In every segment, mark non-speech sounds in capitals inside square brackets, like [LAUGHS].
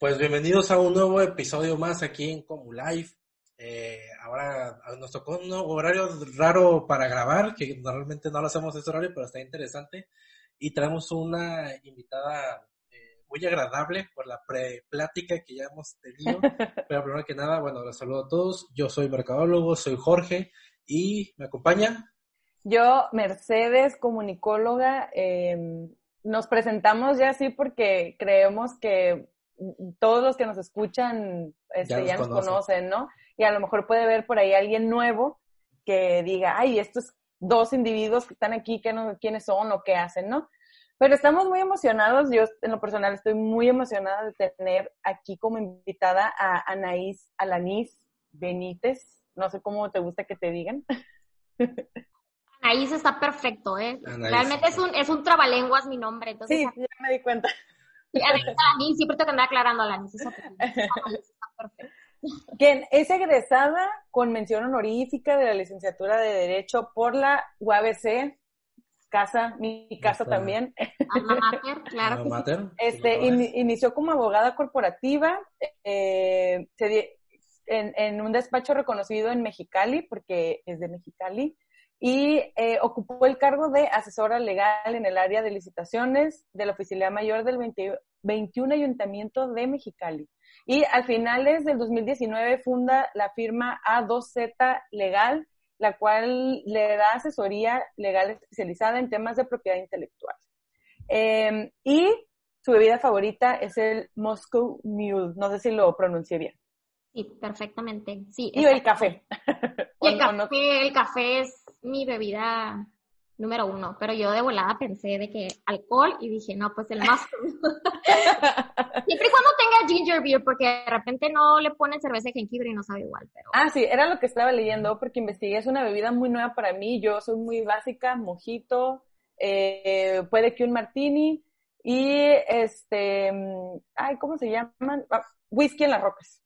Pues bienvenidos a un nuevo episodio más aquí en Como Live. Eh, ahora nos tocó un horario raro para grabar, que normalmente no lo hacemos ese horario, pero está interesante. Y traemos una invitada eh, muy agradable por la pre-plática que ya hemos tenido. [LAUGHS] pero primero que nada, bueno, los saludo a todos. Yo soy mercadólogo, soy Jorge y me acompaña. Yo, Mercedes, comunicóloga. Em, nos presentamos ya así porque creemos que todos los que nos escuchan este, ya, nos, conocen. ¿no? Y a lo mejor puede ver por ahí alguien nuevo que diga, ay, estos dos individuos que están aquí, ¿qué no, ¿quiénes son o qué hacen, no? Pero estamos muy emocionados, yo en lo personal estoy muy emocionada de tener aquí como invitada a Anaís Alanis Benítez, no sé cómo te gusta que te digan. Anaís está perfecto, ¿eh? Realmente es un, es un trabalenguas mi nombre. Entonces, sí, ya me di cuenta. Alanis, siempre te andaba aclarando Alanis. Está perfecto. Quien es egresada con mención honorífica de la licenciatura de Derecho por la UABC, casa, mi casa también. Mater, claro. Este, inició como abogada corporativa, eh, en, en, un despacho reconocido en Mexicali, porque es de Mexicali, y eh, ocupó el cargo de asesora legal en el área de licitaciones de la Oficialidad Mayor del 21 Ayuntamiento de Mexicali. Y a finales del 2019 funda la firma A2Z Legal, la cual le da asesoría legal especializada en temas de propiedad intelectual. Em, y su bebida favorita es el Moscow Mule. No sé si lo pronuncié bien. Sí, perfectamente. Sí, y el [LAUGHS] café. el, café el café es mi bebida número uno, pero yo de volada pensé de que alcohol y dije, no, pues el más. [LAUGHS] Siempre y cuando tenga ginger beer, porque de repente no le ponen cerveza de jengibre y no sabe igual. Pero... Ah, sí, era lo que estaba leyendo porque investigué, es una bebida muy nueva para mí, yo soy muy básica, mojito, eh, puede que un martini y este, ay, ¿cómo se llaman? Ah, whisky en las rocas.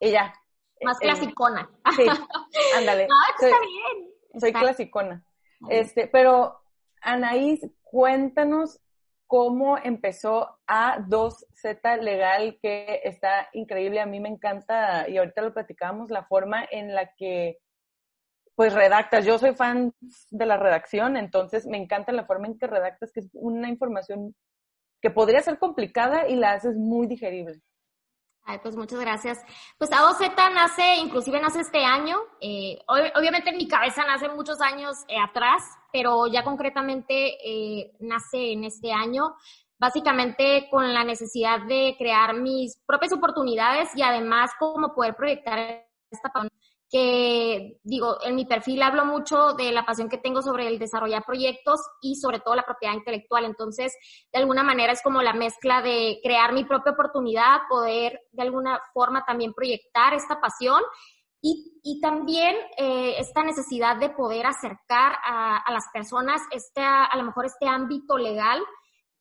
Y ya. Más eh, clasicona. Sí, [LAUGHS] ándale. No, está bien soy clasicona. Este, pero Anaís, cuéntanos cómo empezó A2Z Legal, que está increíble, a mí me encanta, y ahorita lo platicábamos, la forma en la que pues redactas. Yo soy fan de la redacción, entonces me encanta la forma en que redactas, que es una información que podría ser complicada y la haces muy digerible. Ay, pues muchas gracias. Pues A2Z nace, inclusive nace este año. Eh, obviamente en mi cabeza nace muchos años eh, atrás, pero ya concretamente eh, nace en este año, básicamente con la necesidad de crear mis propias oportunidades y además como poder proyectar esta que digo, en mi perfil hablo mucho de la pasión que tengo sobre el desarrollar proyectos y sobre todo la propiedad intelectual. Entonces, de alguna manera es como la mezcla de crear mi propia oportunidad, poder de alguna forma también proyectar esta pasión y, y también eh, esta necesidad de poder acercar a, a las personas este, a lo mejor este ámbito legal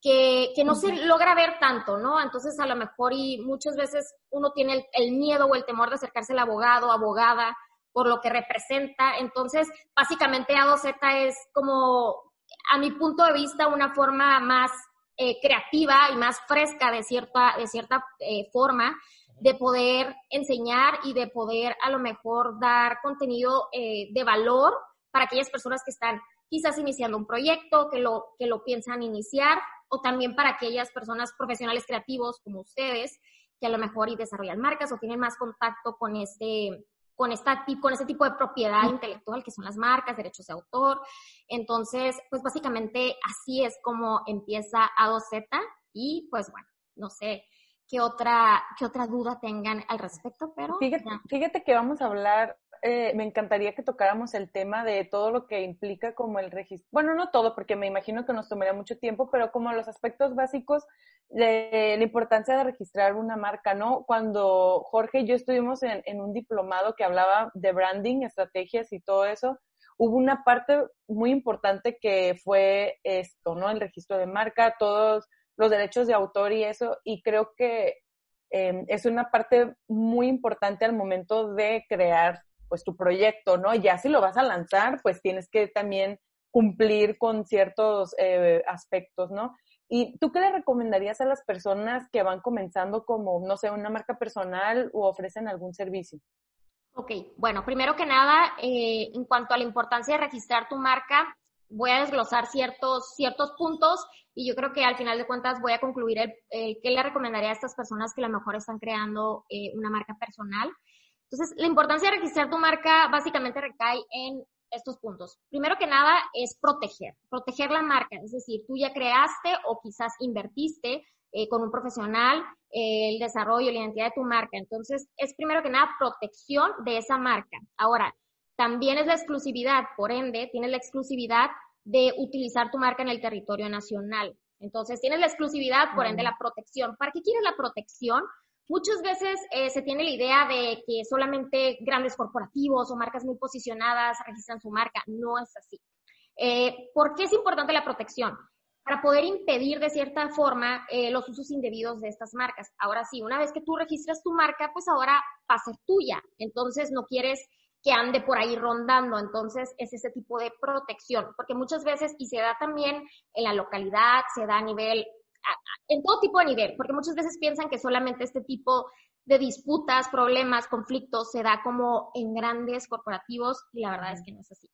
que, que no se logra ver tanto, ¿no? Entonces, a lo mejor y muchas veces uno tiene el, miedo o el temor de acercarse al abogado, abogada, por lo que representa. Entonces, básicamente A2Z es como, a mi punto de vista, una forma más eh, creativa y más fresca de cierta, de cierta eh, forma de poder enseñar y de poder a lo mejor dar contenido eh, de valor para aquellas personas que están quizás iniciando un proyecto, que lo, que lo piensan iniciar o también para aquellas personas profesionales creativos como ustedes que a lo mejor y desarrollan marcas o tienen más contacto con este con esta con este tipo de propiedad intelectual que son las marcas, derechos de autor. Entonces, pues básicamente así es como empieza A2Z y pues bueno, no sé qué otra qué otra duda tengan al respecto, pero fíjate, fíjate que vamos a hablar eh, me encantaría que tocáramos el tema de todo lo que implica como el registro, bueno, no todo, porque me imagino que nos tomaría mucho tiempo, pero como los aspectos básicos de la importancia de registrar una marca, ¿no? Cuando Jorge y yo estuvimos en, en un diplomado que hablaba de branding, estrategias y todo eso, hubo una parte muy importante que fue esto, ¿no? El registro de marca, todos los derechos de autor y eso, y creo que eh, es una parte muy importante al momento de crear pues tu proyecto, ¿no? Ya si lo vas a lanzar, pues tienes que también cumplir con ciertos eh, aspectos, ¿no? ¿Y tú qué le recomendarías a las personas que van comenzando como, no sé, una marca personal o ofrecen algún servicio? Ok, bueno, primero que nada, eh, en cuanto a la importancia de registrar tu marca, voy a desglosar ciertos, ciertos puntos y yo creo que al final de cuentas voy a concluir el, qué le recomendaría a estas personas que a lo mejor están creando eh, una marca personal. Entonces, la importancia de registrar tu marca básicamente recae en estos puntos. Primero que nada es proteger, proteger la marca, es decir, tú ya creaste o quizás invertiste eh, con un profesional eh, el desarrollo, la identidad de tu marca. Entonces, es primero que nada protección de esa marca. Ahora, también es la exclusividad, por ende, tienes la exclusividad de utilizar tu marca en el territorio nacional. Entonces, tienes la exclusividad, por ende, la protección. ¿Para qué quieres la protección? Muchas veces eh, se tiene la idea de que solamente grandes corporativos o marcas muy posicionadas registran su marca. No es así. Eh, ¿Por qué es importante la protección? Para poder impedir de cierta forma eh, los usos indebidos de estas marcas. Ahora sí, una vez que tú registras tu marca, pues ahora va a ser tuya. Entonces no quieres que ande por ahí rondando. Entonces es ese tipo de protección, porque muchas veces, y se da también en la localidad, se da a nivel en todo tipo de nivel, porque muchas veces piensan que solamente este tipo de disputas, problemas, conflictos se da como en grandes corporativos y la verdad es que no es así.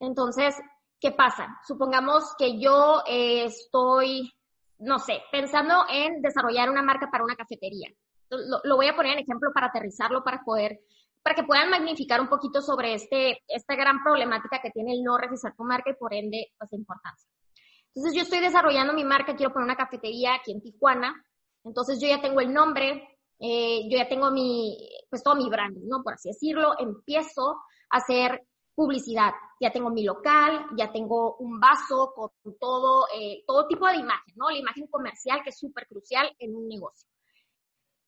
Entonces, ¿qué pasa? Supongamos que yo eh, estoy, no sé, pensando en desarrollar una marca para una cafetería. Lo, lo, voy a poner en ejemplo para aterrizarlo, para poder, para que puedan magnificar un poquito sobre este, esta gran problemática que tiene el no registrar tu marca y por ende, pues, de importancia. Entonces yo estoy desarrollando mi marca, quiero poner una cafetería aquí en Tijuana, entonces yo ya tengo el nombre, eh, yo ya tengo mi, pues todo mi branding, ¿no? Por así decirlo, empiezo a hacer publicidad. Ya tengo mi local, ya tengo un vaso con todo, eh, todo tipo de imagen, ¿no? La imagen comercial que es súper crucial en un negocio.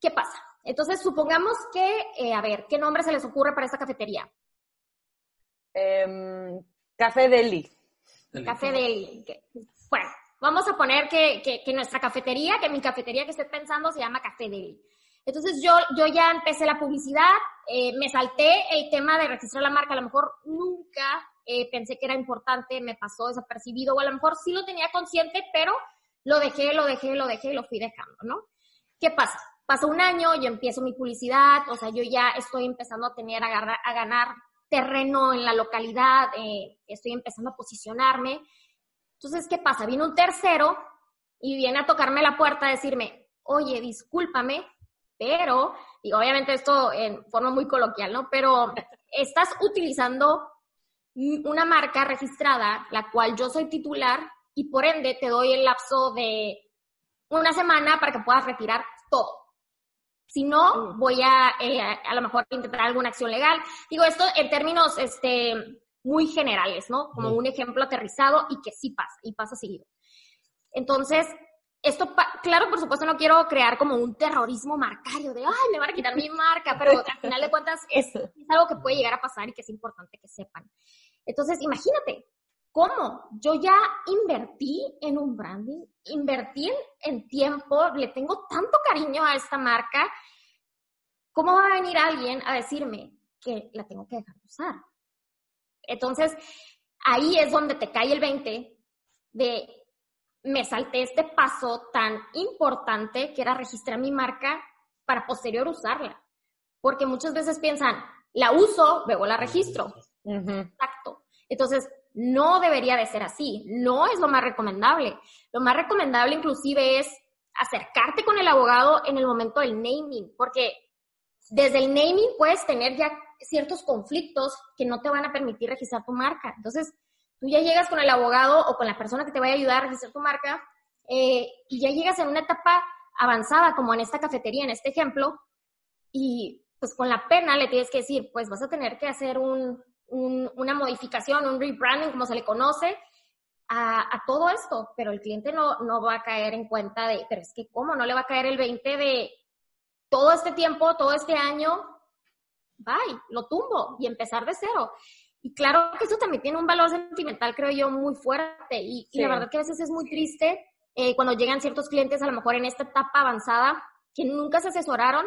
¿Qué pasa? Entonces, supongamos que, eh, a ver, ¿qué nombre se les ocurre para esta cafetería? Em, Café Deli. Café Deli. Bueno, vamos a poner que, que, nuestra cafetería, que mi cafetería que estoy pensando se llama Café Deli. Entonces yo, yo ya empecé la publicidad, eh, me salté el tema de registrar la marca, a lo mejor nunca eh, pensé que era importante, me pasó desapercibido, o a lo mejor sí lo tenía consciente, pero lo dejé, lo dejé, lo dejé y lo fui dejando, ¿no? ¿Qué pasa? Pasó un año, yo empiezo mi publicidad, o sea, yo ya estoy empezando a tener, a, a ganar terreno en la localidad, eh, estoy empezando a posicionarme entonces, ¿qué pasa? Viene un tercero y viene a tocarme la puerta a decirme, oye, discúlpame, pero, y obviamente esto en forma muy coloquial, ¿no? Pero estás utilizando una marca registrada, la cual yo soy titular, y por ende te doy el lapso de una semana para que puedas retirar todo. Si no, voy a eh, a lo mejor intentar alguna acción legal. Digo esto en términos este, muy generales, ¿no? Como un ejemplo aterrizado y que sí pasa, y pasa seguido. Entonces, esto, claro, por supuesto, no quiero crear como un terrorismo marcario de, ay, me van a quitar mi marca, pero al final de cuentas es, es, algo que puede llegar a pasar y que es importante que sepan. Entonces, imagínate, ¿cómo? Yo ya invertí en un branding, invertí en tiempo, le tengo tanto cariño a esta marca, ¿cómo va a venir alguien a decirme que la tengo que dejar de usar? Entonces, ahí es donde te cae el 20 de me salté este paso tan importante que era registrar mi marca para posterior usarla. Porque muchas veces piensan, la uso, luego la registro. Exacto. Entonces, no debería de ser así. No es lo más recomendable. Lo más recomendable inclusive es acercarte con el abogado en el momento del naming, porque desde el naming puedes tener ya ciertos conflictos que no te van a permitir registrar tu marca. Entonces, tú ya llegas con el abogado o con la persona que te vaya a ayudar a registrar tu marca eh, y ya llegas en una etapa avanzada, como en esta cafetería, en este ejemplo, y pues con la pena le tienes que decir, pues vas a tener que hacer un, una modificación, un rebranding, como se le conoce, a, a, todo esto, pero el cliente no, no va a caer en cuenta de, pero es que cómo, no le va a caer el 20 de todo este tiempo, todo este año, bye, lo tumbo y empezar de cero. Y claro que eso también tiene un valor sentimental, creo yo, muy fuerte. Y, la verdad que a veces es muy triste eh, cuando llegan ciertos clientes, a lo mejor en esta etapa avanzada, que nunca se asesoraron.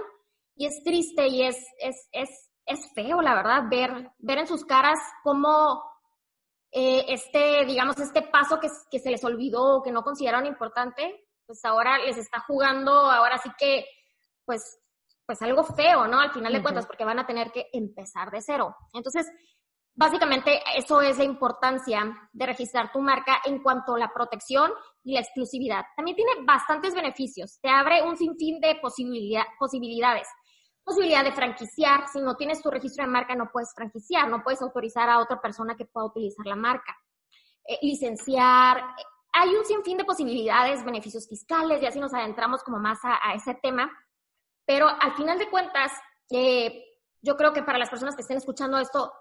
Y es triste y es, es, es, es feo, la verdad, ver, ver en sus caras cómo eh, este, digamos, este paso que, que se les olvidó o que no consideraron importante, pues ahora les está jugando, ahora sí que, pues, pues algo feo, ¿no? Al final de cuentas, porque van a tener que empezar de cero. Entonces, básicamente eso es la importancia de registrar tu marca en cuanto a la protección y la exclusividad. También tiene bastantes beneficios. Te abre un sinfín de posibilidad, posibilidades. Posibilidad de franquiciar. Si no tienes tu registro de marca, no puedes franquiciar, no puedes autorizar a otra persona que pueda utilizar la marca. Eh, licenciar. Hay un sinfín de posibilidades, beneficios fiscales, y así nos adentramos como más a, ese tema. Pero al final de cuentas, eh, yo creo que para las personas que estén escuchando esto,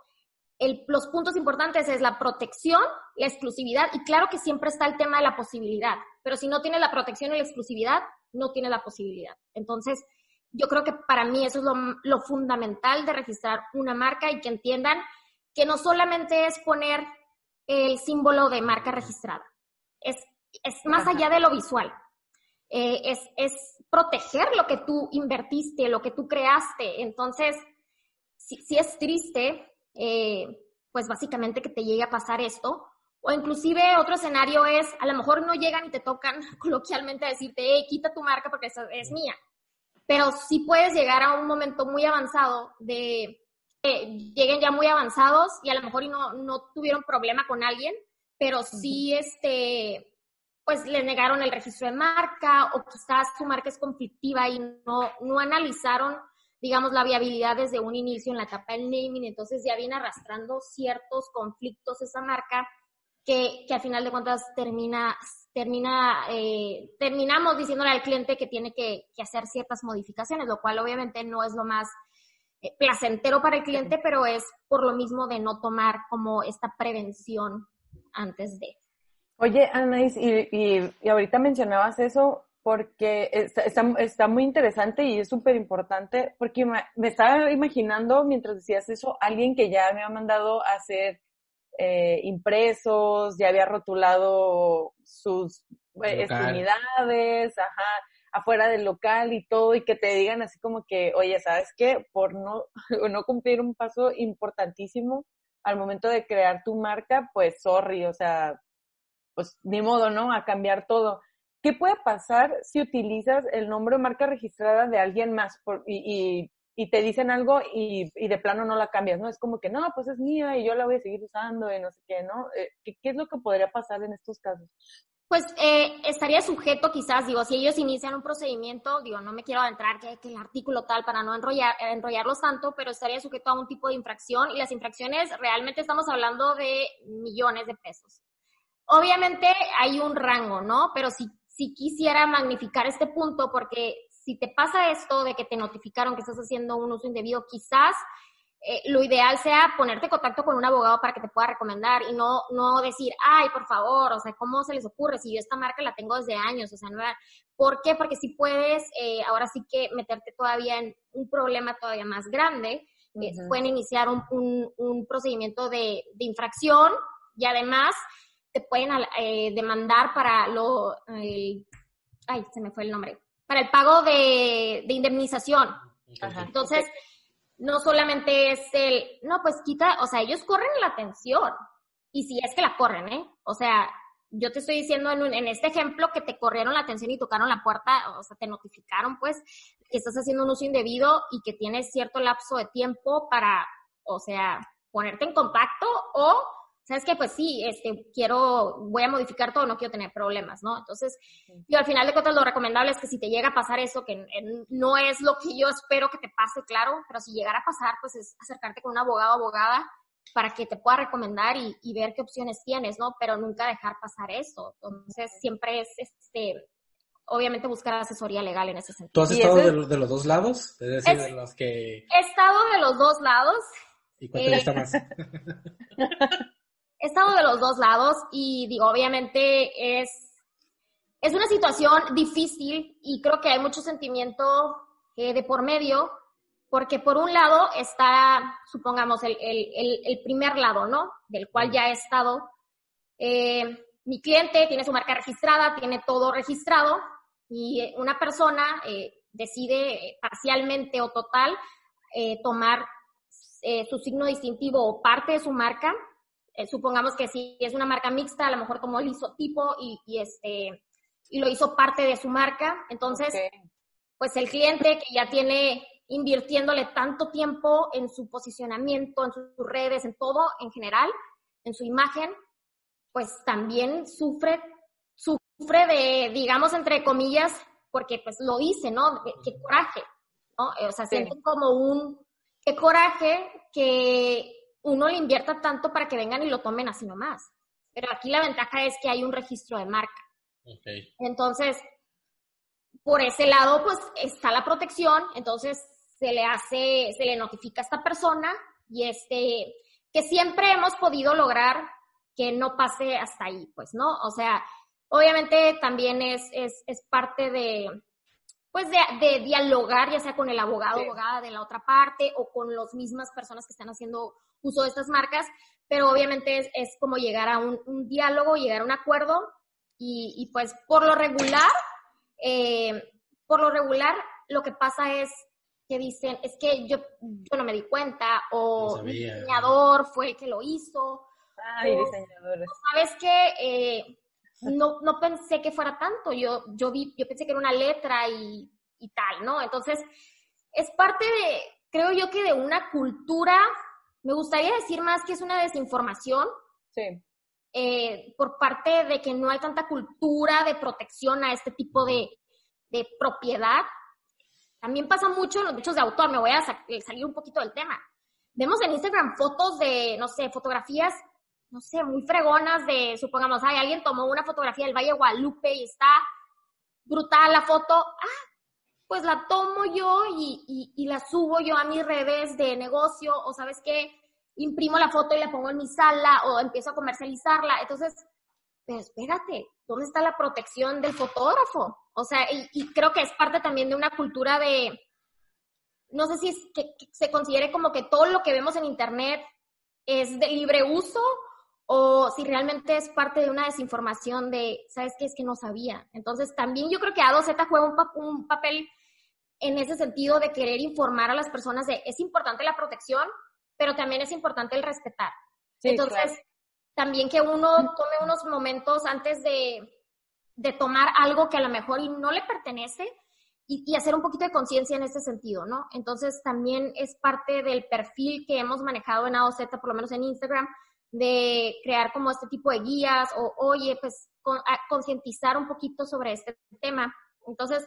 los puntos importantes es la protección, la exclusividad y claro que siempre está el tema de la posibilidad, pero si no tienes la protección y la exclusividad, no tienes la posibilidad. Entonces, yo creo que para mí eso es lo, fundamental de registrar una marca y que entiendan que no solamente es poner el símbolo de marca registrada, es, es más allá de lo visual. Eh, es, es proteger lo que tú invertiste, lo que tú creaste. Entonces, si, si es triste, eh, pues básicamente que te llegue a pasar esto. O inclusive otro escenario es, a lo mejor no llegan y te tocan [LAUGHS] coloquialmente a decirte, hey, quita tu marca porque esa es mía. Pero sí puedes llegar a un momento muy avanzado de que lleguen ya muy avanzados y a lo mejor y no, no tuvieron problema con alguien, pero sí este, pues le negaron el registro de marca o quizás su marca es conflictiva y no, no analizaron digamos, la viabilidad desde un inicio en la etapa del naming, entonces ya viene arrastrando ciertos conflictos esa marca que, que al final de cuentas termina, termina, eh, terminamos diciéndole al cliente que tiene que, que, hacer ciertas modificaciones, lo cual obviamente no es lo más eh, placentero para el cliente, pero es por lo mismo de no tomar como esta prevención antes de. Oye, Anais, y, y, ahorita mencionabas eso, porque está, está, muy interesante y es súper importante, porque me, estaba imaginando mientras decías eso, alguien que ya me ha mandado a hacer eh, impresos, ya había rotulado sus eh, extremidades, ajá, afuera del local y todo, y que te digan así como que, oye, ¿sabes qué? Por no, [LAUGHS] no cumplir un paso importantísimo al momento de crear tu marca, pues sorry, o sea, pues ni modo, ¿no? A cambiar todo ¿Qué puede pasar si utilizas el nombre o marca registrada de alguien más y, te dicen algo y, de plano no la cambias, ¿no? Es como que, no, pues es mía y yo la voy a seguir usando y no sé qué, ¿no? Eh, ¿Qué, es lo que podría pasar en estos casos? Pues eh, estaría sujeto quizás, digo, si ellos inician un procedimiento, digo, no me quiero adentrar que, el artículo tal para no enrollar, enrollarlos tanto, pero estaría sujeto a un tipo de infracción y las infracciones realmente estamos hablando de millones de pesos. Obviamente hay un rango, ¿no? Pero si si quisiera magnificar este punto porque si te pasa esto de que te notificaron que estás haciendo un uso indebido, quizás eh, lo ideal sea ponerte en contacto con un abogado para que te pueda recomendar y no, no decir, ay, por favor, o sea, ¿cómo se les ocurre? Si yo esta marca la tengo desde años, o sea, no ¿por qué? Porque si puedes, eh, ahora sí que meterte todavía en un problema todavía más grande, eh, pueden iniciar un, un, un procedimiento de, de infracción y además te pueden eh, demandar para lo, ay, se me fue el nombre, para el pago de, indemnización. Entonces, no solamente es el, no, pues quita, o sea, ellos corren la atención. Y si es que la corren, ¿eh? O sea, yo te estoy diciendo en, en este ejemplo que te corrieron la atención y tocaron la puerta, o sea, te notificaron, pues, que estás haciendo un uso indebido y que tienes cierto lapso de tiempo para, o sea, ponerte en contacto o ¿sabes qué? Pues sí, este, quiero, voy a modificar todo, no quiero tener problemas, ¿no? Entonces, yo al final de cuentas lo recomendable es que si te llega a pasar eso, que no es lo que yo espero que te pase, claro, pero si llegara a pasar, pues es acercarte con un abogado o abogada para que te pueda recomendar y, ver qué opciones tienes, ¿no? Pero nunca dejar pasar eso. Entonces, siempre es, este, obviamente buscar asesoría legal en ese sentido. ¿Tú has estado de, los dos lados? Es decir, de los que... He estado de los dos lados. ¿Y cuánto te gusta más? [LAUGHS] [LAUGHS] he estado de los dos lados y digo, obviamente es, es una situación difícil y creo que hay mucho sentimiento eh, de por medio, porque por un lado está, supongamos, el, primer lado, ¿no? Del cual ya he estado. Eh, mi cliente tiene su marca registrada, tiene todo registrado y una persona eh, decide parcialmente o total tomar su signo distintivo o parte de su marca eh, supongamos que si es una marca mixta, a lo mejor como el isotipo y, y este y lo hizo parte de su marca. Entonces, pues el cliente que ya tiene invirtiéndole tanto tiempo en su posicionamiento, en sus redes, en todo en general, en su imagen, pues también sufre, sufre de, digamos, entre comillas, porque pues lo hice, ¿no? Qué coraje, ¿no? O sea, sienten como un, qué coraje que uno le invierta tanto para que vengan y lo tomen así nomás. Pero aquí la ventaja es que hay un registro de marca. Entonces, por ese lado, pues está la protección, entonces se le hace, se le notifica a esta persona y este, que siempre hemos podido lograr que no pase hasta ahí, pues, ¿no? O sea, obviamente también es, es, es parte de, pues, de, de, dialogar, ya sea con el abogado o abogada de la otra parte o con las mismas personas que están haciendo uso de estas marcas, pero obviamente es, es como llegar a un, un, diálogo, llegar a un acuerdo y, y pues por lo regular, eh, por lo regular, lo que pasa es que dicen, es que yo, yo no me di cuenta, o el diseñador fue el que lo hizo. Ay, diseñadores. Sabes que eh, no, no pensé que fuera tanto, yo, yo, vi, yo pensé que era una letra y, y tal, ¿no? Entonces, es parte de, creo yo que de una cultura, me gustaría decir más que es una desinformación. Sí. Eh, por parte de que no hay tanta cultura de protección a este tipo de, de propiedad. También pasa mucho en los derechos de autor, me voy a salir un poquito del tema. Vemos en Instagram fotos de, no sé, fotografías, no sé, muy fregonas de, supongamos, hay alguien tomó una fotografía del Valle Guadalupe y está brutal la foto. Ah, pues la tomo yo y, y, la subo yo a mis redes de negocio o sabes qué, imprimo la foto y la pongo en mi sala o empiezo a comercializarla. Entonces, pero espérate, ¿dónde está la protección del fotógrafo? O sea, y, creo que es parte también de una cultura de, no sé si es que, se considere como que todo lo que vemos en Internet es de libre uso o si realmente es parte de una desinformación de, ¿sabes qué? Es que no sabía. Entonces, también yo creo que A2Z juega un, un papel en ese sentido de querer informar a las personas de, es importante la protección, pero también es importante el respetar. Entonces, también que uno tome unos momentos antes de, de, tomar algo que a lo mejor no le pertenece y, y hacer un poquito de conciencia en este sentido, ¿no? Entonces, también es parte del perfil que hemos manejado en AOZ, por lo menos en Instagram, de crear como este tipo de guías o, oye, pues, concientizar un poquito sobre este tema. Entonces,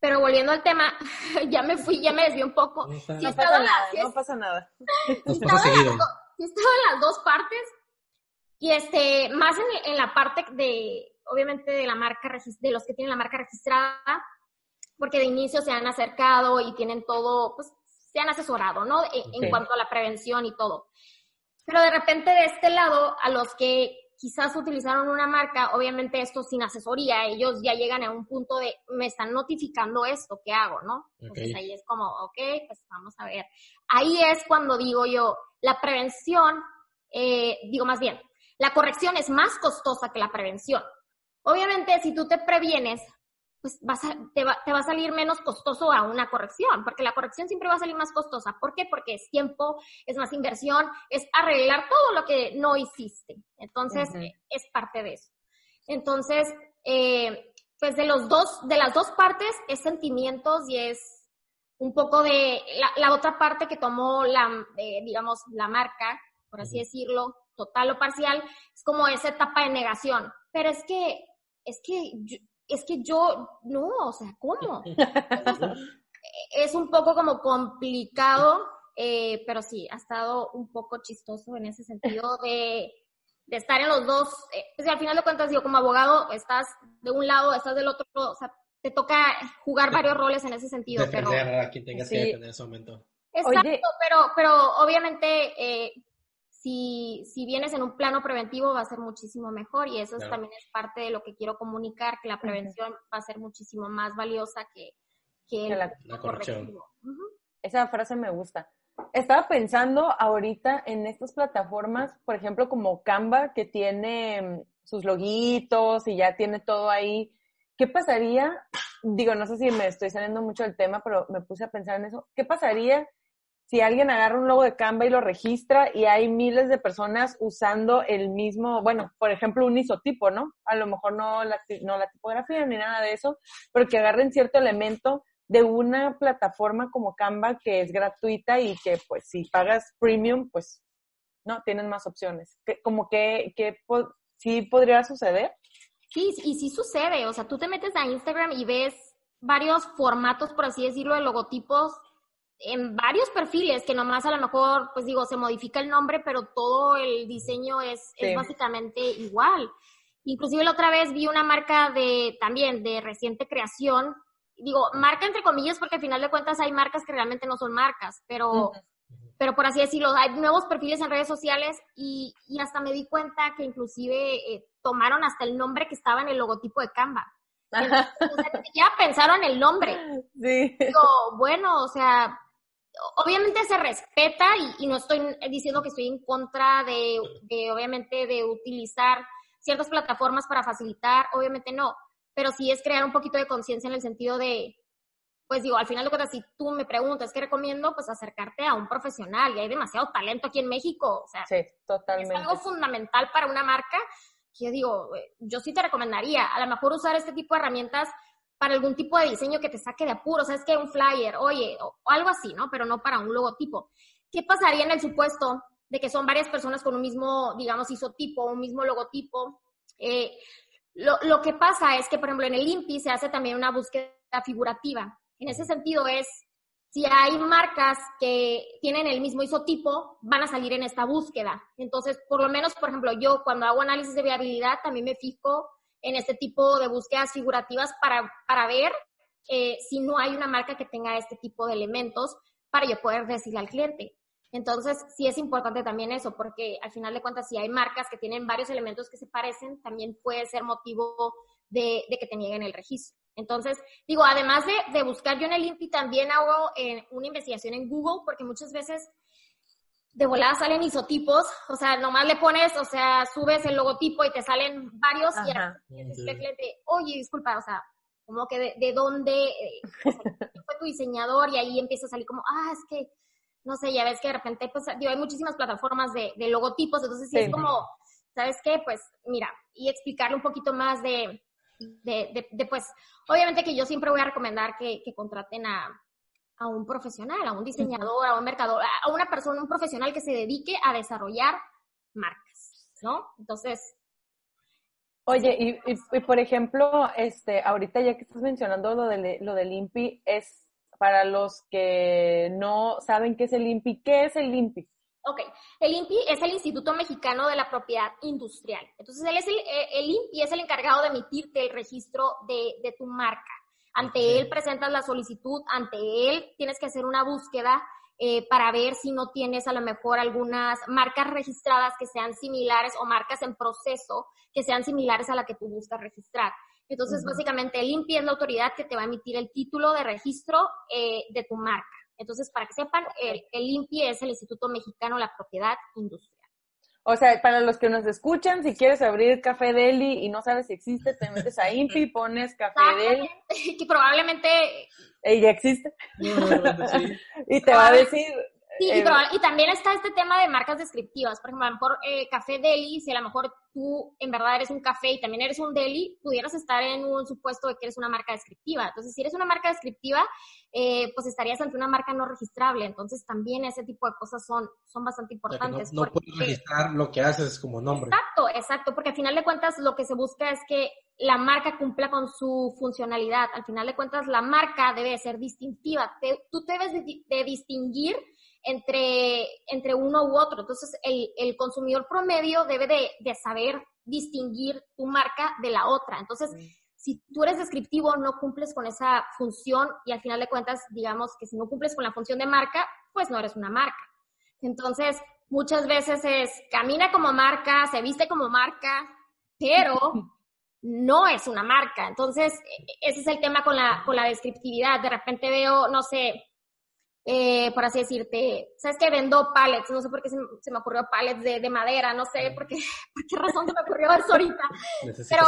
pero volviendo al tema, [LAUGHS] ya me fui, ya me desvié un poco. No, pasa, nada, no pasa nada. estaba, en las dos partes y este, más en, la parte de, obviamente, de la marca, de los que tienen la marca registrada, porque de inicio se han acercado y tienen todo, pues, se han asesorado, ¿no? En, en cuanto a la prevención y todo. Pero de repente de este lado, a los que quizás utilizaron una marca, obviamente esto sin asesoría, ellos ya llegan a un punto de, me están notificando esto, ¿qué hago, no? Entonces ahí es como, ok, pues vamos a ver. Ahí es cuando digo yo, la prevención, eh, digo más bien, la corrección es más costosa que la prevención. Obviamente, si tú te previenes, pues vas te, va, te, va, a salir menos costoso a una corrección, porque la corrección siempre va a salir más costosa. ¿Por qué? Porque es tiempo, es más inversión, es arreglar todo lo que no hiciste. Entonces, es parte de eso. Entonces, eh, pues de los dos, de las dos partes es sentimientos y es un poco de la, la otra parte que tomó la, eh, digamos, la marca, por así decirlo, total o parcial, es como esa etapa de negación. Pero es que, es que es que yo, no, o sea, ¿cómo? [LAUGHS] es un poco como complicado, eh, pero sí, ha estado un poco chistoso en ese sentido [LAUGHS] de, de estar en los dos. Eh, pues al final de cuentas, yo como abogado, estás de un lado, estás del otro, o sea, te toca jugar varios roles en ese sentido. Defender pero, a quien tengas que defender en ese momento. Exacto, pero, pero obviamente eh, si, si vienes en un plano preventivo va a ser muchísimo mejor y eso también es parte de lo que quiero comunicar, que la prevención va a ser muchísimo más valiosa que, que la, corrección. Esa frase me gusta. Estaba pensando ahorita en estas plataformas, por ejemplo, como Canva, que tiene mm, sus loguitos y ya tiene todo ahí. ¿Qué pasaría? Digo, no sé si me estoy saliendo mucho del tema, pero me puse a pensar en eso. ¿Qué pasaría si alguien agarra un logo de Canva y lo registra y hay miles de personas usando el mismo, bueno, por ejemplo, un isotipo, ¿no? A lo mejor no la, no la tipografía ni nada de eso, pero que agarren cierto elemento de una plataforma como Canva que es gratuita y que pues si pagas premium, pues no, tienes más opciones. como que, que sí podría suceder. Sí, y sí sucede. O sea, tú te metes a Instagram y ves varios formatos, por así decirlo, de logotipos en varios perfiles que nomás a lo mejor, pues digo, se modifica el nombre, pero todo el diseño es, es básicamente igual. Inclusive la otra vez vi una marca de también de reciente creación, digo, marca entre comillas porque al final de cuentas hay marcas que realmente no son marcas, pero, pero por así decirlo, hay nuevos perfiles en redes sociales y, y hasta me di cuenta que inclusive eh, tomaron hasta el nombre que estaba en el logotipo de Canva. [LAUGHS] ya pensaron el nombre. Sí. Digo, bueno, o sea, obviamente se respeta y, no estoy diciendo que estoy en contra de, obviamente, de utilizar ciertas plataformas para facilitar, obviamente no, pero sí es crear un poquito de conciencia en el sentido de, pues digo, al final de cuentas, si tú me preguntas qué recomiendo, pues acercarte a un profesional y hay demasiado talento aquí en México, o sea, sí, totalmente. es algo fundamental para una marca que yo digo, eh, yo sí te recomendaría, a lo mejor usar este tipo de herramientas para algún tipo de diseño que te saque de apuro, o sea, es que un flyer, oye, o, algo así, ¿no? Pero no para un logotipo. ¿Qué pasaría en el supuesto de que son varias personas con un mismo, digamos, isotipo, un mismo logotipo? Eh, lo, lo, que pasa es que, por ejemplo, en el INPI se hace también una búsqueda figurativa. En ese sentido es, si hay marcas que tienen el mismo isotipo, van a salir en esta búsqueda. Entonces, por lo menos, por ejemplo, yo cuando hago análisis de viabilidad, también me fijo en este tipo de búsquedas figurativas para, para ver eh, si no hay una marca que tenga este tipo de elementos para yo poder decirle al cliente. Entonces, sí es importante también eso, porque al final de cuentas, si hay marcas que tienen varios elementos que se parecen, también puede ser motivo de, que te nieguen el registro. Entonces, digo, además de, de buscar yo en el INPI, también hago eh, una investigación en Google, porque muchas veces de volada salen isotipos, o sea, nomás le pones, o sea, subes el logotipo y te salen varios y el cliente, oye, disculpa, o sea, como que de, dónde eh, [LAUGHS] fue tu diseñador y ahí empieza a salir como, ah, es que, no sé, ya ves que de repente, pues, digo, hay muchísimas plataformas de, logotipos, entonces sí, es como, ¿sabes qué? Pues, mira, y explicarle un poquito más de, de, de, pues, obviamente que yo siempre voy a recomendar que contraten a, a un profesional, a un diseñador, a un mercador, a una persona, un profesional que se dedique a desarrollar marcas, ¿no? Entonces. Oye, y, y, por ejemplo, este, ahorita ya que estás mencionando lo, de, lo del INPI, es para los que no saben qué es el INPI, ¿qué es el INPI? Ok, el INPI es el Instituto Mexicano de la Propiedad Industrial. Entonces, él es el, eh, el INPI es el encargado de emitirte el registro de, de tu marca. Ante él presentas la solicitud, ante él tienes que hacer una búsqueda eh, para ver si no tienes a lo mejor algunas marcas registradas que sean similares o marcas en proceso que sean similares a la que tú buscas registrar. Entonces, básicamente, el INPI es la autoridad que te va a emitir el título de registro eh, de tu marca. Entonces, para que sepan, el, el INPI es el Instituto Mexicano de la Propiedad Industrial. O sea, para los que nos escuchan, si quieres abrir Café Deli y no sabes si existe, te metes a Impi, pones Café Deli. [LAUGHS] Que probablemente... Ella existe. [LAUGHS] y te va a decir, Sí, eh, y, también está este tema de marcas descriptivas. Por ejemplo, a lo mejor eh, Café Deli, si a lo mejor tú en verdad eres un café y también eres un deli, pudieras estar en un supuesto de que eres una marca descriptiva. Entonces, si eres una marca descriptiva, eh, pues estarías ante una marca no registrable. Entonces, también ese tipo de cosas son, son bastante importantes. no, puedes registrar lo que haces como nombre. Exacto, exacto, porque al final de cuentas lo que se busca es que la marca cumpla con su funcionalidad. Al final de cuentas, la marca debe ser distintiva. tú debes de distinguir entre, entre uno u otro. Entonces, el, el consumidor promedio debe de, de, saber distinguir tu marca de la otra. Entonces, si tú eres descriptivo, no cumples con esa función y al final de cuentas, digamos que si no cumples con la función de marca, pues no eres una marca. Entonces, muchas veces es, camina como marca, se viste como marca, pero [LAUGHS] no es una marca. Entonces, e, ese es el tema con la, con la descriptividad. De repente veo, no sé, eh, por así decirte, sabes que vendo pallets, no sé por qué se, me ocurrió pallets de, madera, no sé por qué, [LAUGHS] por qué razón se me ocurrió eso ahorita, [LAUGHS] pero,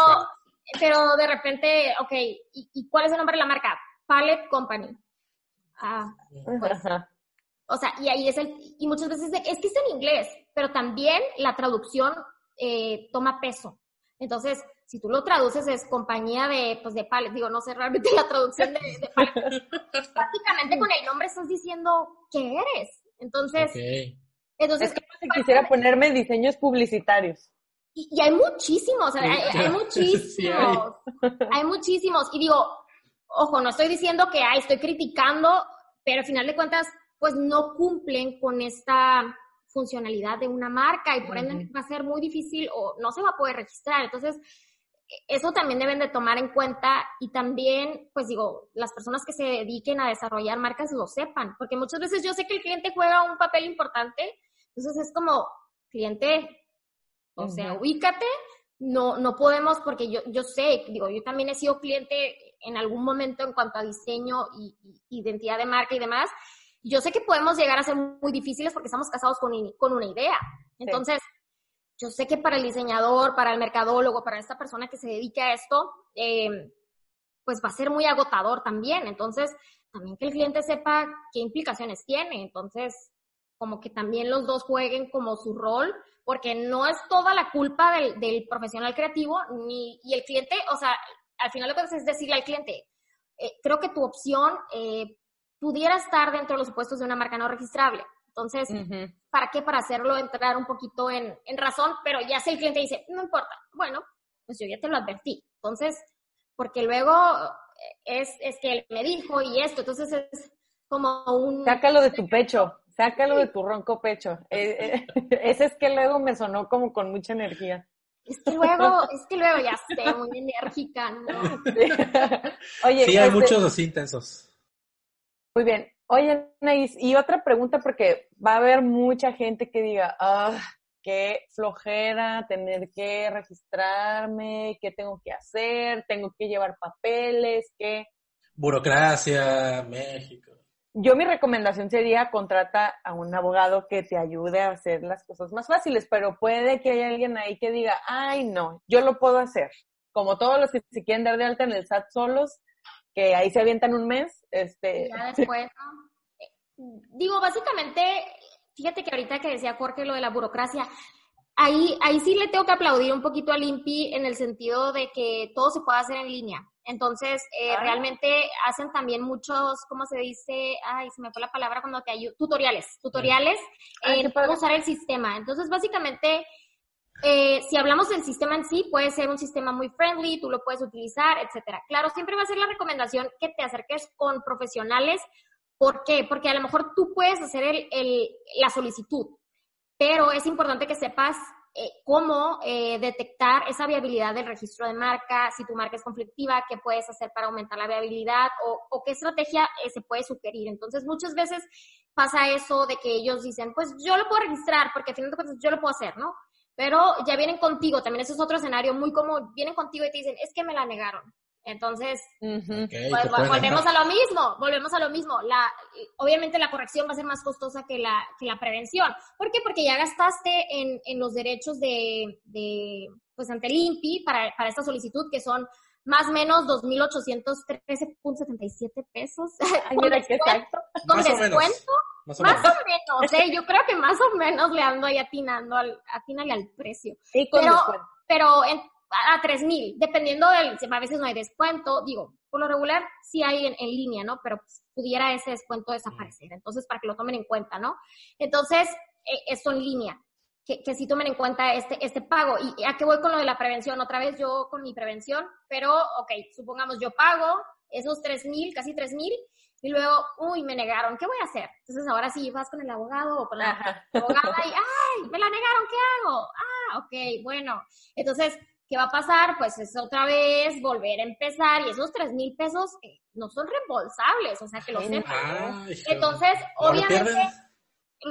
pero de repente, ok, ¿y, cuál es el nombre de la marca? Pallet Company. Ah, pues, O sea, y ahí es el, y muchas veces es que es en inglés, pero también la traducción eh, toma peso. Entonces, si tú lo traduces es compañía de, pues de pales, digo, no sé realmente la traducción de, de Prácticamente [LAUGHS] con el nombre estás diciendo qué eres. Entonces, entonces es que quisiera ponerme diseños publicitarios. Y, hay muchísimos, hay, [LAUGHS] hay, muchísimos, hay. muchísimos. Y digo, ojo, no estoy diciendo que ay, estoy criticando, pero al final de cuentas, pues no cumplen con esta funcionalidad de una marca y por ende va a ser muy difícil o no se va a poder registrar. Entonces, eso también deben de tomar en cuenta y también, pues digo, las personas que se dediquen a desarrollar marcas lo sepan, porque muchas veces yo sé que el cliente juega un papel importante, entonces es como, cliente, o sea, ubícate, no, no podemos, porque yo, yo sé, digo, yo también he sido cliente en algún momento en cuanto a diseño y, identidad de marca y demás. Yo sé que podemos llegar a ser muy difíciles porque estamos casados con, con una idea. Entonces, yo sé que para el diseñador, para el mercadólogo, para esta persona que se dedique a esto, eh, pues va a ser muy agotador también. Entonces, también que el cliente sepa qué implicaciones tiene. Entonces, como que también los dos jueguen como su rol, porque no es toda la culpa del, profesional creativo, ni, y el cliente, o sea, al final lo que es decirle al cliente, eh, creo que tu opción eh, pudiera estar dentro de los supuestos de una marca no registrable. Entonces, ¿para qué? Para hacerlo entrar un poquito en, en razón, pero ya si el cliente dice, no importa, bueno, pues yo ya te lo advertí. Entonces, porque luego es, es que él me dijo y esto, entonces es como un... Sácalo de tu pecho. Sácalo de tu ronco pecho. Eh, eh, [LAUGHS] ese es que luego me sonó como con mucha energía. Es que luego, [LAUGHS] es que luego ya esté muy enérgica, ¿no? [LAUGHS] Oye, sí, hay este muchos así intensos. Muy bien. Oye, Naís, y otra pregunta porque va a haber mucha gente que diga, ah, qué flojera tener que registrarme, qué tengo que hacer, tengo que llevar papeles, qué... Burocracia, México. Yo mi recomendación sería contrata a un abogado que te ayude a hacer las cosas más fáciles, pero puede que haya alguien ahí que diga, ay no, yo lo puedo hacer. Como todos los que se quieren dar de alta en el SAT solos, que ahí se avientan un mes, este... Ya después, Digo, básicamente, fíjate que ahorita que decía Jorge lo de la burocracia, ahí, ahí sí le tengo que aplaudir un poquito al INPI en el sentido de que todo se puede hacer en línea. Entonces, eh, realmente hacen también muchos, ¿cómo se dice? Ay, se me fue la palabra cuando te ayudo. Tutoriales, tutoriales en cómo usar el sistema. Entonces, básicamente, eh, si hablamos del sistema en sí, puede ser un sistema muy friendly, tú lo puedes utilizar, etcétera. Claro, siempre va a ser la recomendación que te acerques con profesionales. ¿Por qué? Porque a lo mejor tú puedes hacer el, el, la solicitud, pero es importante que sepas eh, cómo eh, detectar esa viabilidad del registro de marca, si tu marca es conflictiva, qué puedes hacer para aumentar la viabilidad o, qué estrategia eh, se puede sugerir. Entonces, muchas veces pasa eso de que ellos dicen, pues yo lo puedo registrar porque al final de cuentas yo lo puedo hacer, ¿no? Pero ya vienen contigo, también ese es otro escenario muy común, vienen contigo y te dicen, es que me la negaron. Entonces, pues, volvemos a lo mismo, volvemos a lo mismo. La, obviamente la corrección va a ser más costosa que la, que la prevención. ¿Por qué? Porque ya gastaste en, en los derechos de, de, pues ante el INPI para, para esta solicitud, que son más o menos 2.813.77 pesos. Ay, mira qué exacto. Con más descuento. O menos. Más o menos, más o menos ¿eh? yo creo que más o menos le ando ahí atinando al, atínale al precio. Y con pero, descuento. pero en, a tres mil, dependiendo del, a veces no hay descuento, digo, por lo regular sí hay en, línea, ¿no? Pero pues, pudiera ese descuento desaparecer, entonces para que lo tomen en cuenta, ¿no? Entonces, eh, eso en línea, que, que sí tomen en cuenta este, este pago. ¿Y a qué voy con lo de la prevención? Otra vez yo con mi prevención, pero, ok, supongamos yo pago esos tres mil, casi tres mil, y luego, uy, me negaron, ¿qué voy a hacer? Entonces ahora sí vas con el abogado o con la abogada y, [LAUGHS] ay, me la negaron, ¿qué hago? Ah, ok, bueno. Entonces, ¿qué va a pasar? Pues es otra vez volver a empezar y esos tres mil pesos eh, no son reembolsables, o sea, que lo sepan. Entonces, obviamente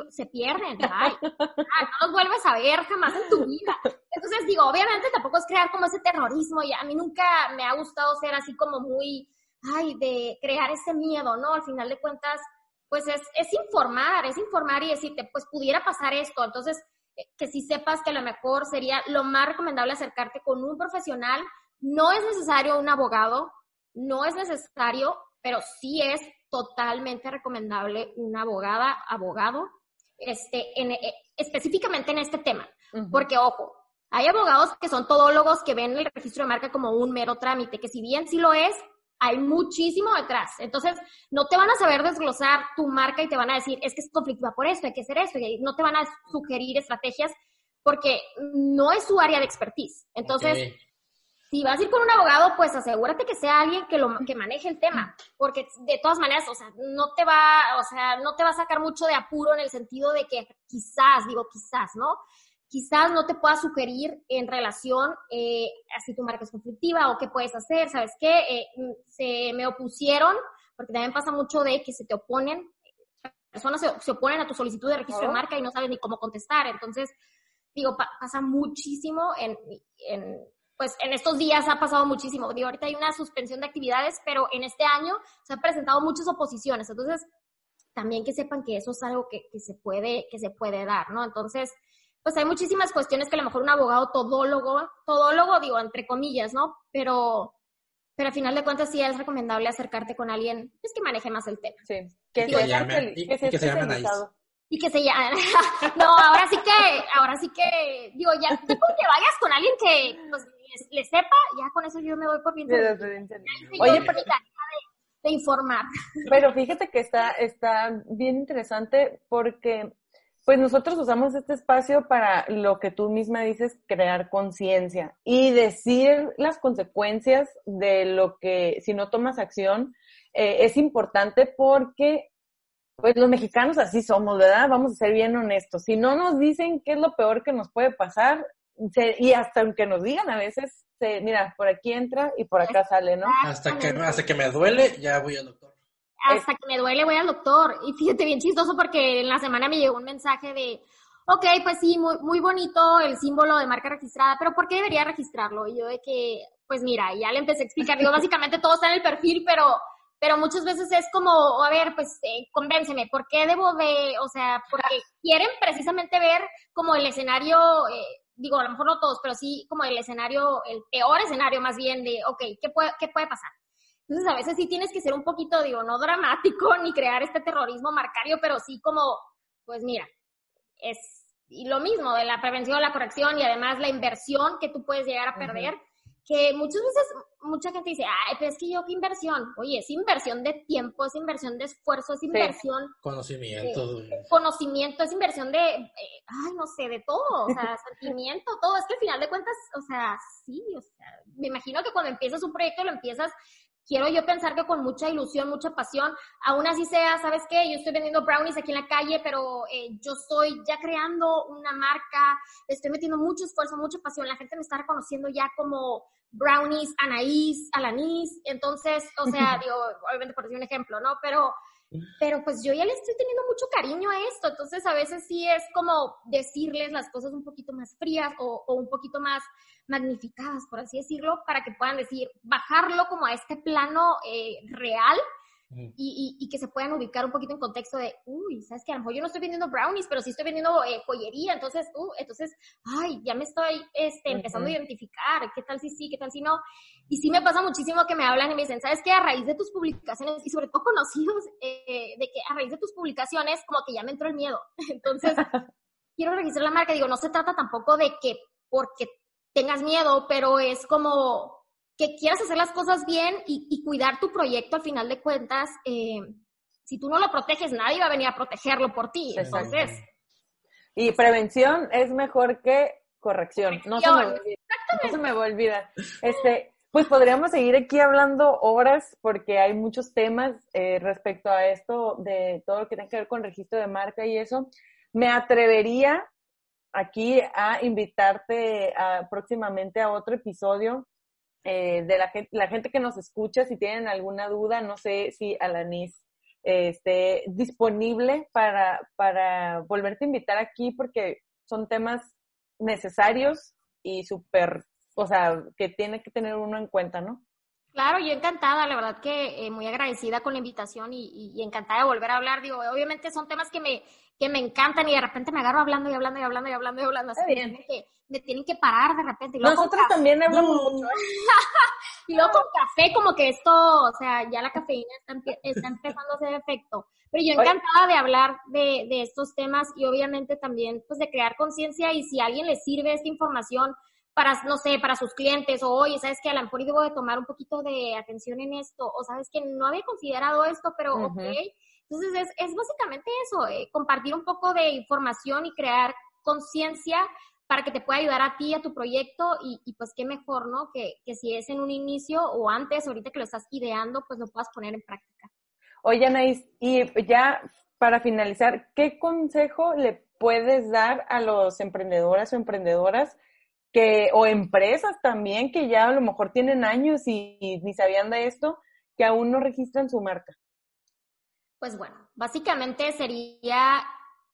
se pierden, ay, no los vuelves a ver jamás en tu vida. Entonces digo, obviamente tampoco es crear como ese terrorismo y a mí nunca me ha gustado ser así como muy, ay, de crear ese miedo, ¿no? Al final de cuentas, pues es, es informar, es informar y decirte, pues pudiera pasar esto. Entonces, que si sepas que a lo mejor sería lo más recomendable acercarte con un profesional. No es necesario un abogado, no es necesario, pero sí es totalmente recomendable una abogada, abogado, este, en, eh, específicamente en este tema. Porque, ojo, hay abogados que son todólogos que ven el registro de marca como un mero trámite, que si bien sí lo es, hay muchísimo detrás. Entonces, no te van a saber desglosar tu marca y te van a decir, es que es conflictiva por esto, hay que hacer esto, y no te van a sugerir estrategias porque no es su área de expertise. Entonces, si vas a ir con un abogado, pues asegúrate que sea alguien que lo que maneje el tema, porque de todas maneras, o sea, no te va, o sea, no te va a sacar mucho de apuro en el sentido de que quizás, digo quizás, ¿no? quizás no te pueda sugerir en relación eh, a si tu marca es conflictiva o qué puedes hacer, ¿sabes qué? Eh, se me opusieron, porque también pasa mucho de que se te oponen, personas se, oponen a tu solicitud de registro de marca y no sabes ni cómo contestar, entonces, digo, pasa muchísimo en, en, pues en estos días ha pasado muchísimo, digo, ahorita hay una suspensión de actividades, pero en este año se han presentado muchas oposiciones, entonces, también que sepan que eso es algo que, que se puede, que se puede dar, ¿no? Entonces, pues hay muchísimas cuestiones que a lo mejor un abogado todólogo, todólogo digo entre comillas, ¿no? Pero, pero al final de cuentas sí es recomendable acercarte con alguien pues, que maneje más el tema. Sí, que, se, llame, y, que se, llame y que se llame, no, ahora sí que, ahora sí que, digo, ya, tipo que vayas con alguien que pues, le, sepa, ya con eso yo me voy por bien. Oye, pero, de, informar. Pero fíjate que está, está bien interesante porque pues nosotros usamos este espacio para lo que tú misma dices, crear conciencia y decir las consecuencias de lo que si no tomas acción eh, es importante porque pues los mexicanos así somos, ¿verdad? Vamos a ser bien honestos. Si no nos dicen qué es lo peor que nos puede pasar, y hasta aunque nos digan a veces, mira, por aquí entra y por acá sale, ¿no? Hasta que, hasta que me duele, ya voy al doctor hasta que me duele voy al doctor. Y fíjate, bien chistoso porque en la semana me llegó un mensaje de, ok, pues sí, muy, muy bonito el símbolo de marca registrada, pero ¿por qué debería registrarlo? Y yo de que, pues mira, ya le empecé a explicar, digo, básicamente todo está en el perfil, pero, pero muchas veces es como, a ver, pues eh, convénceme, ¿por qué debo de, o sea, porque quieren precisamente ver como el escenario, eh, digo, a lo mejor no todos, pero sí como el escenario, el peor escenario más bien de, ok, ¿qué puede, qué puede pasar? Entonces, a veces sí tienes que ser un poquito, digo, no dramático [LAUGHS] ni crear este terrorismo marcario, pero sí como, pues mira, es y lo mismo de la prevención, la corrección y además la inversión que tú puedes llegar a perder, que muchas veces mucha gente dice, ay, pero es que yo qué inversión. Oye, es inversión de tiempo, es inversión de esfuerzo, es inversión. Conocimiento. conocimiento, es inversión de, eh, ay, no sé, de todo, o sea, [LAUGHS] sentimiento, todo. Es que al final de cuentas, o sea, sí, o sea, me imagino que cuando empiezas un proyecto lo empiezas quiero yo pensar que con mucha ilusión, mucha pasión, aún así sea, ¿sabes qué? Yo estoy vendiendo brownies aquí en la calle, pero eh, yo estoy ya creando una marca, estoy metiendo mucho esfuerzo, mucha pasión, la gente me está reconociendo ya como brownies, Anaís, Alanís, entonces, o sea, [LAUGHS] digo, obviamente por decir un ejemplo, ¿no? Pero pero pues yo ya le estoy teniendo mucho cariño a esto, entonces a veces sí es como decirles las cosas un poquito más frías o, o, un poquito más magnificadas, por así decirlo, para que puedan decir, bajarlo como a este plano eh, real y, y, que se puedan ubicar un poquito en contexto de, uy, ¿sabes qué? A lo mejor yo no estoy vendiendo brownies, pero sí estoy vendiendo eh, joyería, entonces, uh, entonces, ay, ya me estoy este, empezando a identificar, ¿qué tal si sí, qué tal si no? Y sí me pasa muchísimo que me hablan y me dicen, ¿sabes qué? A raíz de tus publicaciones, y sobre todo conocidos, eh, de que a raíz de tus publicaciones, como que ya me entró el miedo. [LAUGHS] Entonces, [LAUGHS] quiero registrar la marca. Digo, no se trata tampoco de que porque tengas miedo, pero es como que quieras hacer las cosas bien y, cuidar tu proyecto al final de cuentas. Eh, si tú no lo proteges, nadie va a venir a protegerlo por ti. Entonces. Y prevención es mejor que corrección. No se, me, no se me va a olvidar. Este, pues podríamos seguir aquí hablando horas porque hay muchos temas eh, respecto a esto de todo lo que tiene que ver con registro de marca y eso. Me atrevería aquí a invitarte próximamente a otro episodio eh, de la gente, la gente que nos escucha, si tienen alguna duda, no sé si Alanis esté disponible para, para volverte a invitar aquí porque son temas necesarios y súper, o sea, que tiene que tener uno en cuenta, ¿no? Claro, yo encantada, la verdad que eh, muy agradecida con la invitación y, y, encantada de volver a hablar. Digo, obviamente son temas que me, que me encantan y de repente me agarro hablando y hablando y hablando y hablando y hablando. Así bien. Que me tienen que parar de repente. Y Nosotros también hablamos mucho. [LAUGHS] y luego con café, como que esto, o sea, ya la cafeína está, está empezando a hacer efecto. Pero yo encantada de hablar de, de estos temas y obviamente también pues de crear conciencia y si a alguien le sirve esta información, para, no sé, para sus clientes, o oye, ¿sabes que A lo mejor debo de tomar un poquito de atención en esto, o sabes que no había considerado esto, pero ok. Entonces es, es básicamente eso, eh, compartir un poco de información y crear conciencia para que te pueda ayudar a ti, a tu proyecto, y, y, pues qué mejor, ¿no? Que, que si es en un inicio o antes, ahorita que lo estás ideando, pues lo puedas poner en práctica. Oye, Anaís, y ya para finalizar, ¿qué consejo le puedes dar a los emprendedores o emprendedoras que, o empresas también que ya a lo mejor tienen años y, ni sabían de esto, que aún no registran su marca? Pues bueno, básicamente sería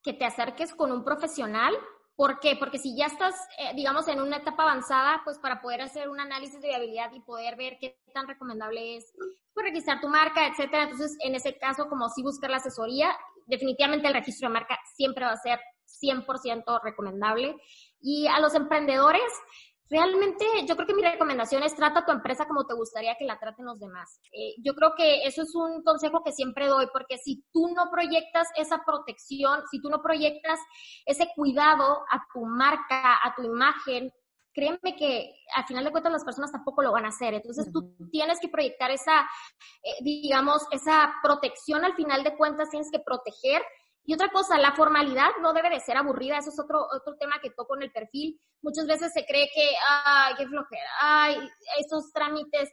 que te acerques con un profesional. ¿Por qué? Porque si ya estás, eh, digamos, en una etapa avanzada, pues para poder hacer un análisis de viabilidad y poder ver qué tan recomendable es pues, registrar tu marca, etcétera. Entonces, en ese caso, como si buscar la asesoría, definitivamente el registro de marca siempre va a ser 100% recomendable. Y a los emprendedores, realmente yo creo que mi recomendación es trata tu empresa como te gustaría que la traten los demás. Eh, yo creo que eso es un consejo que siempre doy, porque si tú no proyectas esa protección, si tú no proyectas ese cuidado a tu marca, a tu imagen, créeme que al final de cuentas las personas tampoco lo van a hacer. Entonces tú tienes que proyectar esa, eh, digamos, esa protección al final de cuentas, tienes que proteger y otra cosa, la formalidad no debe de ser aburrida, eso es otro, otro tema que toco en el perfil. Muchas veces se cree que, ay, qué flojera, ay, esos trámites,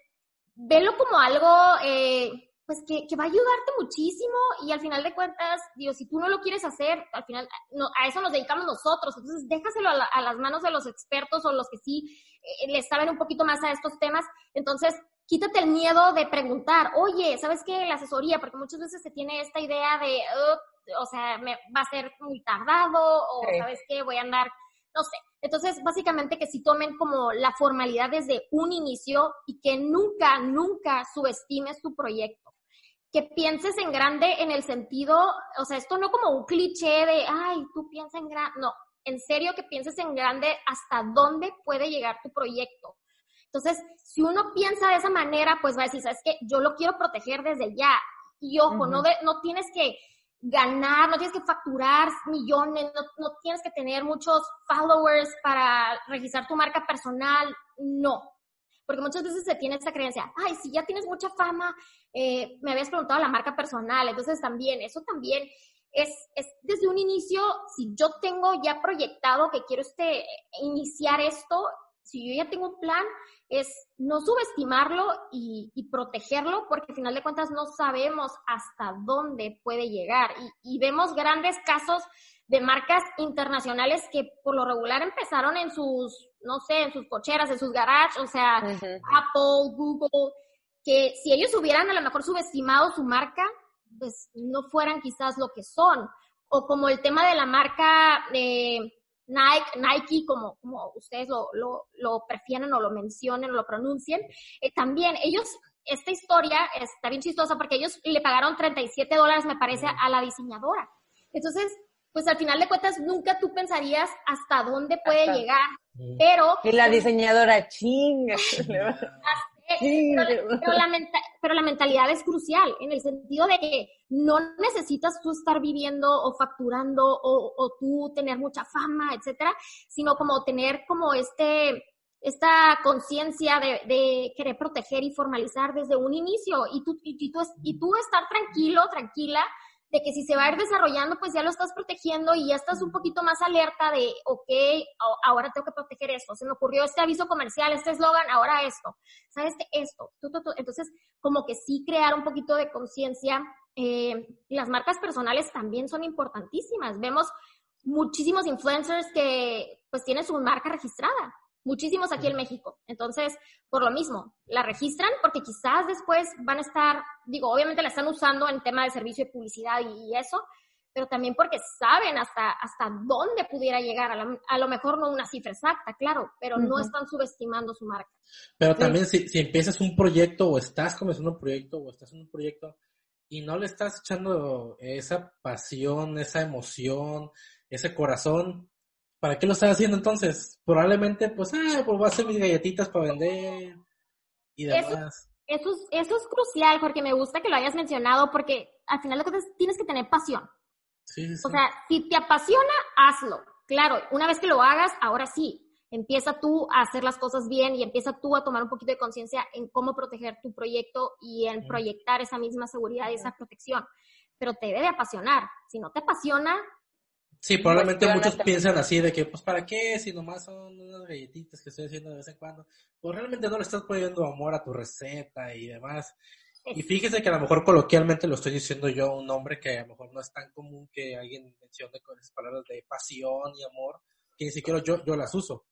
velo como algo, eh, pues que, que, va a ayudarte muchísimo y al final de cuentas, digo, si tú no lo quieres hacer, al final no, a eso nos dedicamos nosotros, entonces déjaselo a, a, las manos de los expertos o los que sí eh, les saben un poquito más a estos temas, entonces quítate el miedo de preguntar, oye, ¿sabes qué? La asesoría, porque muchas veces se tiene esta idea de, o sea, me, va a ser muy tardado o, ¿sabes qué? Voy a andar, no sé. Entonces, básicamente que si tomen como la formalidad desde un inicio y que nunca, nunca subestimes tu proyecto. Que pienses en grande en el sentido, o sea, esto no como un cliché de, ay, tú piensas en grande, no, en serio que pienses en grande hasta dónde puede llegar tu proyecto. Entonces, si uno piensa de esa manera, pues va a decir, sabes que yo lo quiero proteger desde ya. Y ojo, no, de, no tienes que ganar, no tienes que facturar millones, no, tienes que tener muchos followers para registrar tu marca personal, no. Porque muchas veces se tiene esa creencia, ay, si ya tienes mucha fama, eh, me habías preguntado la marca personal, entonces también, eso también es, es, desde un inicio, si yo tengo ya proyectado que quiero este, iniciar esto, si yo ya tengo un plan, es no subestimarlo y, protegerlo, porque al final de cuentas no sabemos hasta dónde puede llegar. Y, vemos grandes casos de marcas internacionales que por lo regular empezaron en sus, no sé, en sus cocheras, en sus garages, o sea, Apple, Google, que si ellos hubieran a lo mejor subestimado su marca, pues no fueran quizás lo que son. O como el tema de la marca... Eh, Nike, Nike como, como ustedes lo, lo, lo prefieren o lo mencionen o lo pronuncien, eh, también ellos, esta historia está bien chistosa porque ellos le pagaron 37 dólares, me parece, a la diseñadora. Entonces, pues al final de cuentas nunca tú pensarías hasta dónde puede llegar, pero... Y la diseñadora chinga. [LAUGHS] [LAUGHS] pero, la pero, la mentalidad es crucial en el sentido de que no necesitas tú estar viviendo o facturando o, o tú tener mucha fama, etcétera, sino como tener como este esta conciencia de, de, querer proteger y formalizar desde un inicio. Y tú, y, tú, y tú estar tranquilo, tranquila de que si se va a ir desarrollando, pues ya lo estás protegiendo y ya estás un poquito más alerta de, ok, ahora tengo que proteger esto. Se me ocurrió este aviso comercial, este eslogan, ahora esto. ¿Sabes qué? Esto. Entonces, como que sí crear un poquito de conciencia. Eh, las marcas personales también son importantísimas. Vemos muchísimos influencers que pues tienen su marca registrada muchísimos aquí en México. Entonces, por lo mismo, la registran porque quizás después van a estar, digo, obviamente la están usando en tema de servicio de publicidad y, eso, pero también porque saben hasta, hasta dónde pudiera llegar. A lo, mejor no una cifra exacta, claro, pero no están subestimando su marca. Pero también si, si empiezas un proyecto o estás comenzando un proyecto o estás en un proyecto y no le estás echando esa pasión, esa emoción, ese corazón, ¿para qué lo estás haciendo entonces? Probablemente, pues, ah, pues voy a hacer mis galletitas para vender y demás. Eso, es, eso es crucial porque me gusta que lo hayas mencionado porque al final lo que tienes que tener pasión. O sea, si te apasiona, hazlo. Claro, una vez que lo hagas, ahora sí, empieza tú a hacer las cosas bien y empieza tú a tomar un poquito de conciencia en cómo proteger tu proyecto y en proyectar esa misma seguridad y esa protección. Pero te debe apasionar. Si no te apasiona... Sí, probablemente muchos piensan así de que, pues, ¿para qué? Si nomás son unas galletitas que estoy haciendo de vez en cuando. Pues realmente no le estás poniendo amor a tu receta y demás. Y fíjese que a lo mejor coloquialmente lo estoy diciendo yo, un nombre que a lo mejor no es tan común que alguien mencione con esas palabras de pasión y amor, que ni siquiera yo, yo las uso.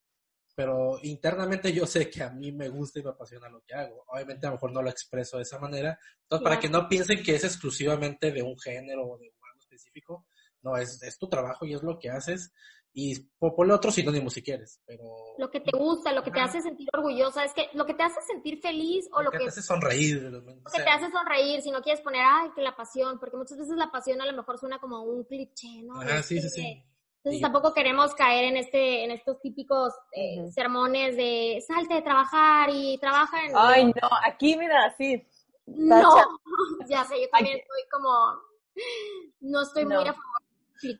Pero internamente yo sé que a mí me gusta y me apasiona lo que hago. Obviamente a lo mejor no lo expreso de esa manera. Entonces, para que no piensen que es exclusivamente de un género o de algo específico, no, es, es tu trabajo y es lo que haces y ponle otro sinónimo si quieres, pero... Lo que te gusta, lo que te hace sentir orgullosa, es que lo que te hace sentir feliz o lo, que, te hace sonreír. Lo que te hace sonreír, si no quieres poner, ay, que la pasión, porque muchas veces la pasión a lo mejor suena como un cliché, ¿no? Ah, sí, sí, sí. Entonces tampoco queremos caer en este, en estos típicos eh, sermones de salte de trabajar y trabaja en... Ay, no, aquí mira, sí. No, [LAUGHS] ya sé, yo también estoy como, no estoy muy a favor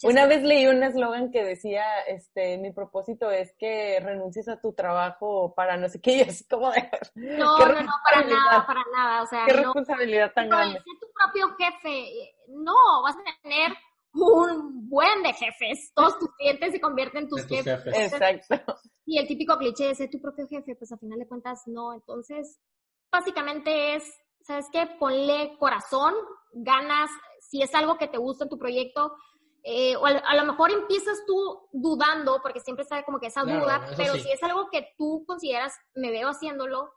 una vez leí un eslogan que decía, este, mi propósito es que renuncies a tu trabajo para no sé qué, [LAUGHS] y así como de... No, no, no, para nada, para nada, o sea... Qué responsabilidad tan grande. Ser tu propio jefe, no, vas a tener un buen de jefes, todos tus clientes se convierten en tus, jefes. Exacto. Y el típico cliché de ser tu propio jefe, pues al final de cuentas no, entonces, básicamente es, ¿sabes qué? Ponle corazón, ganas, si es algo que te gusta en tu proyecto, eh, o a, lo mejor empiezas tú dudando, porque siempre está como que esa duda, pero si es algo que tú consideras, me veo haciéndolo,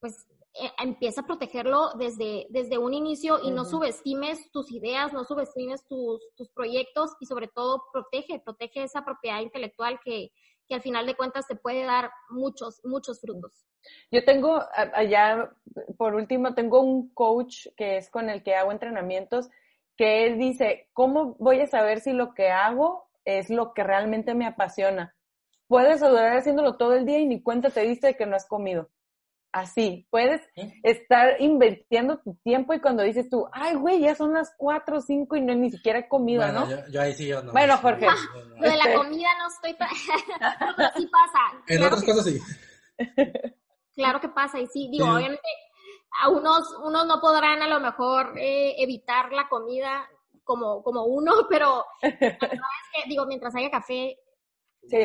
pues eh, empieza a protegerlo desde, desde un inicio y no subestimes tus ideas, no subestimes tus, tus proyectos y sobre todo protege, protege esa propiedad intelectual que, que al final de cuentas te puede dar muchos, muchos frutos. Yo tengo allá, por último, tengo un coach que es con el que hago entrenamientos que él dice, ¿cómo voy a saber si lo que hago es lo que realmente me apasiona? Puedes durar haciéndolo todo el día y ni cuenta te diste de que no has comido. Así, puedes estar invirtiendo tu tiempo y cuando dices tú, ay, güey, ya son las cuatro o cinco y no ni siquiera he comido, ¿no? Yo, ahí sí yo no. Bueno, Jorge. lo de la este comida no estoy... Pero [LAUGHS] sí pasa. En otras cosas sí. Claro que pasa y sí, digo, obviamente a unos, unos no podrán a lo mejor eh, evitar la comida como, como uno, [LAUGHS] pero es que, digo, mientras haya café, sí.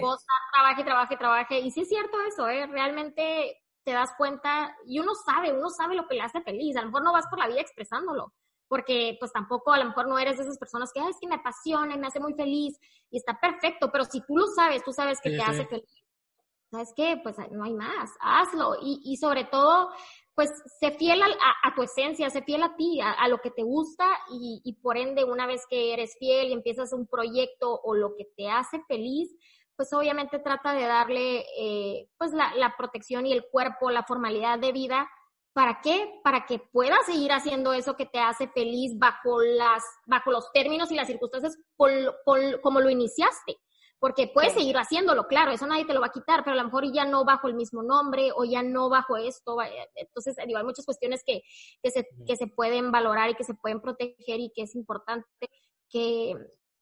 trabaje, trabaje, trabaje. Y sí es cierto eso, ¿eh? Realmente te das cuenta y uno sabe, uno sabe lo que le hace feliz. A lo mejor no vas por la vida expresándolo, porque pues tampoco a lo mejor no eres de esas personas que, Ay, es que me apasiona y me hace muy feliz y está perfecto, pero si tú lo sabes, tú sabes que te hace feliz. ¿Sabes qué? Pues no hay más, hazlo. Y, y sobre todo, pues sé fiel a, tu esencia, sé fiel a ti, a, lo que te gusta y, por ende una vez que eres fiel y empiezas un proyecto o lo que te hace feliz, pues obviamente trata de darle eh, pues la, protección y el cuerpo, la formalidad de vida. ¿Para qué? Para que puedas seguir haciendo eso que te hace feliz bajo, las, bajo los términos y las circunstancias como lo iniciaste porque puedes seguir haciéndolo, claro, eso nadie te lo va a quitar, pero a lo mejor ya no bajo el mismo nombre o ya no bajo esto. Entonces, digo, hay muchas cuestiones que, que, se, que se pueden valorar y que se pueden proteger y que es importante que,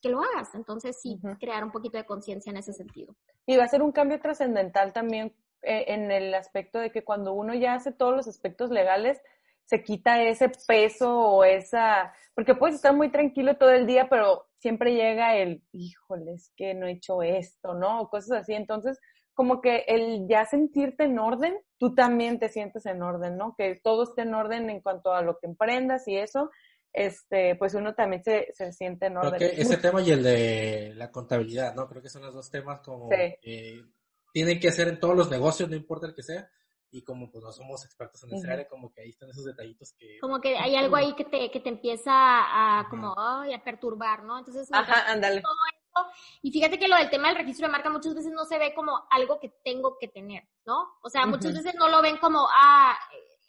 que lo hagas. Entonces, sí, crear un poquito de conciencia en ese sentido. Y va a ser un cambio trascendental también eh, en el aspecto de que cuando uno ya hace todos los aspectos legales, se quita ese peso o esa, porque puedes estar muy tranquilo todo el día, pero siempre llega el, híjole, es que no he hecho esto, ¿no? O cosas así. Entonces, como que el ya sentirte en orden, tú también te sientes en orden, ¿no? Que todo esté en orden en cuanto a lo que emprendas y eso, este, pues uno también se, se siente en orden. Que ese tema y el de la contabilidad, ¿no? Creo que son los dos temas como tienen que hacer en todos los negocios, no importa el que sea, y como pues no somos expertos en esa área, como que ahí están esos detallitos que... Como que hay algo ahí que te, que te empieza a, como, ay, a perturbar, ¿no? Entonces, Ajá, ándale. Y fíjate que lo del tema del registro de marca muchas veces no se ve como algo que tengo que tener, ¿no? O sea, muchas veces no lo ven como, ah,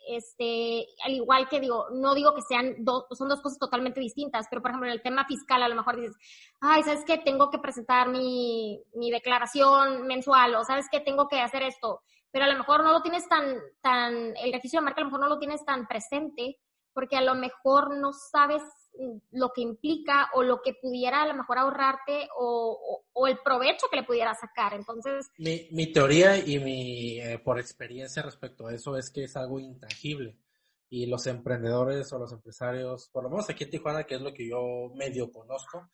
este, al igual que digo, no digo que sean dos, son dos cosas totalmente distintas, pero por ejemplo en el tema fiscal a lo mejor dices, ay, ¿sabes qué? Tengo que presentar mi, mi declaración mensual o ¿sabes qué? Tengo que hacer esto, pero a lo mejor no lo tienes tan, tan, el registro de marca a lo mejor no lo tienes tan presente porque a lo mejor no sabes lo que implica o lo que pudiera a lo mejor ahorrarte o, o, el provecho que le pudiera sacar. Entonces... Mi, mi teoría y mi, eh, por experiencia respecto a eso es que es algo intangible y los emprendedores o los empresarios, por lo menos aquí en Tijuana, que es lo que yo medio conozco,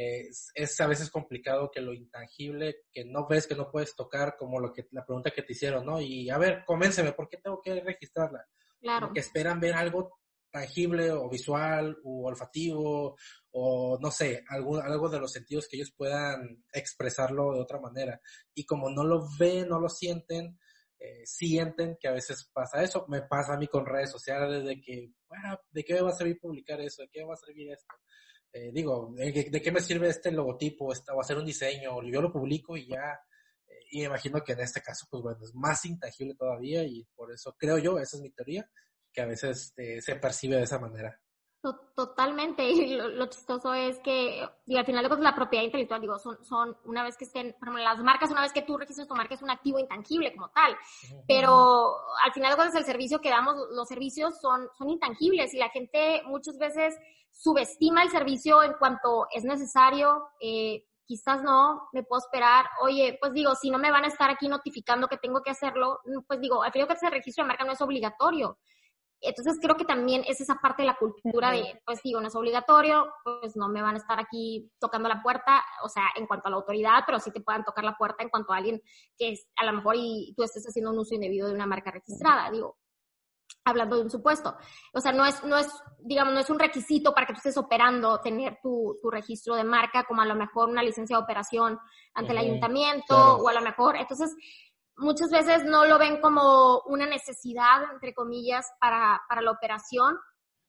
eh, es a veces complicado que lo intangible, que no ves, que no puedes tocar, como lo que la pregunta que te hicieron, ¿no? Y a ver, convénceme, ¿por qué tengo que registrarla? Claro. que esperan ver algo tangible o visual o olfativo o no sé, algo, algo de los sentidos que ellos puedan expresarlo de otra manera. Y como no lo ven, no lo sienten, eh, sienten que a veces pasa eso. Me pasa a mí con redes sociales de que, bueno, ¿de qué me va a servir publicar eso? ¿De qué me va a servir esto? Eh, digo, ¿de, qué me sirve este logotipo esta, o hacer un diseño? Yo lo publico y ya. Eh, y imagino que en este caso, pues bueno, es más intangible todavía y por eso creo yo, esa es mi teoría, que a veces eh, se percibe de esa manera. Totalmente, [LAUGHS] y lo, chistoso es que, digo, al final de cuentas, la propiedad intelectual, digo, son, son una vez que estén, por ejemplo, las marcas, una vez que tú registras tu marca, es un activo intangible como tal, pero al final de cuentas, el servicio que damos, los servicios son, son intangibles y la gente muchas veces subestima el servicio en cuanto es necesario, eh, quizás no, me puedo esperar, oye, pues digo, si no me van a estar aquí notificando que tengo que hacerlo, pues digo, al final de cuentas, el registro de marca no es obligatorio, entonces creo que también es esa parte de la cultura de, pues digo, no es obligatorio, pues no me van a estar aquí tocando la puerta, o sea, en cuanto a la autoridad, pero sí te puedan tocar la puerta en cuanto a alguien que es, a lo mejor y tú estés haciendo un uso indebido de una marca registrada, digo, hablando de un supuesto. O sea, no es, no es, digamos, no es un requisito para que tú estés operando tener tu, tu registro de marca, como a lo mejor una licencia de operación ante el ayuntamiento, o a lo mejor, entonces, muchas veces no lo ven como una necesidad, entre comillas, para, para la operación,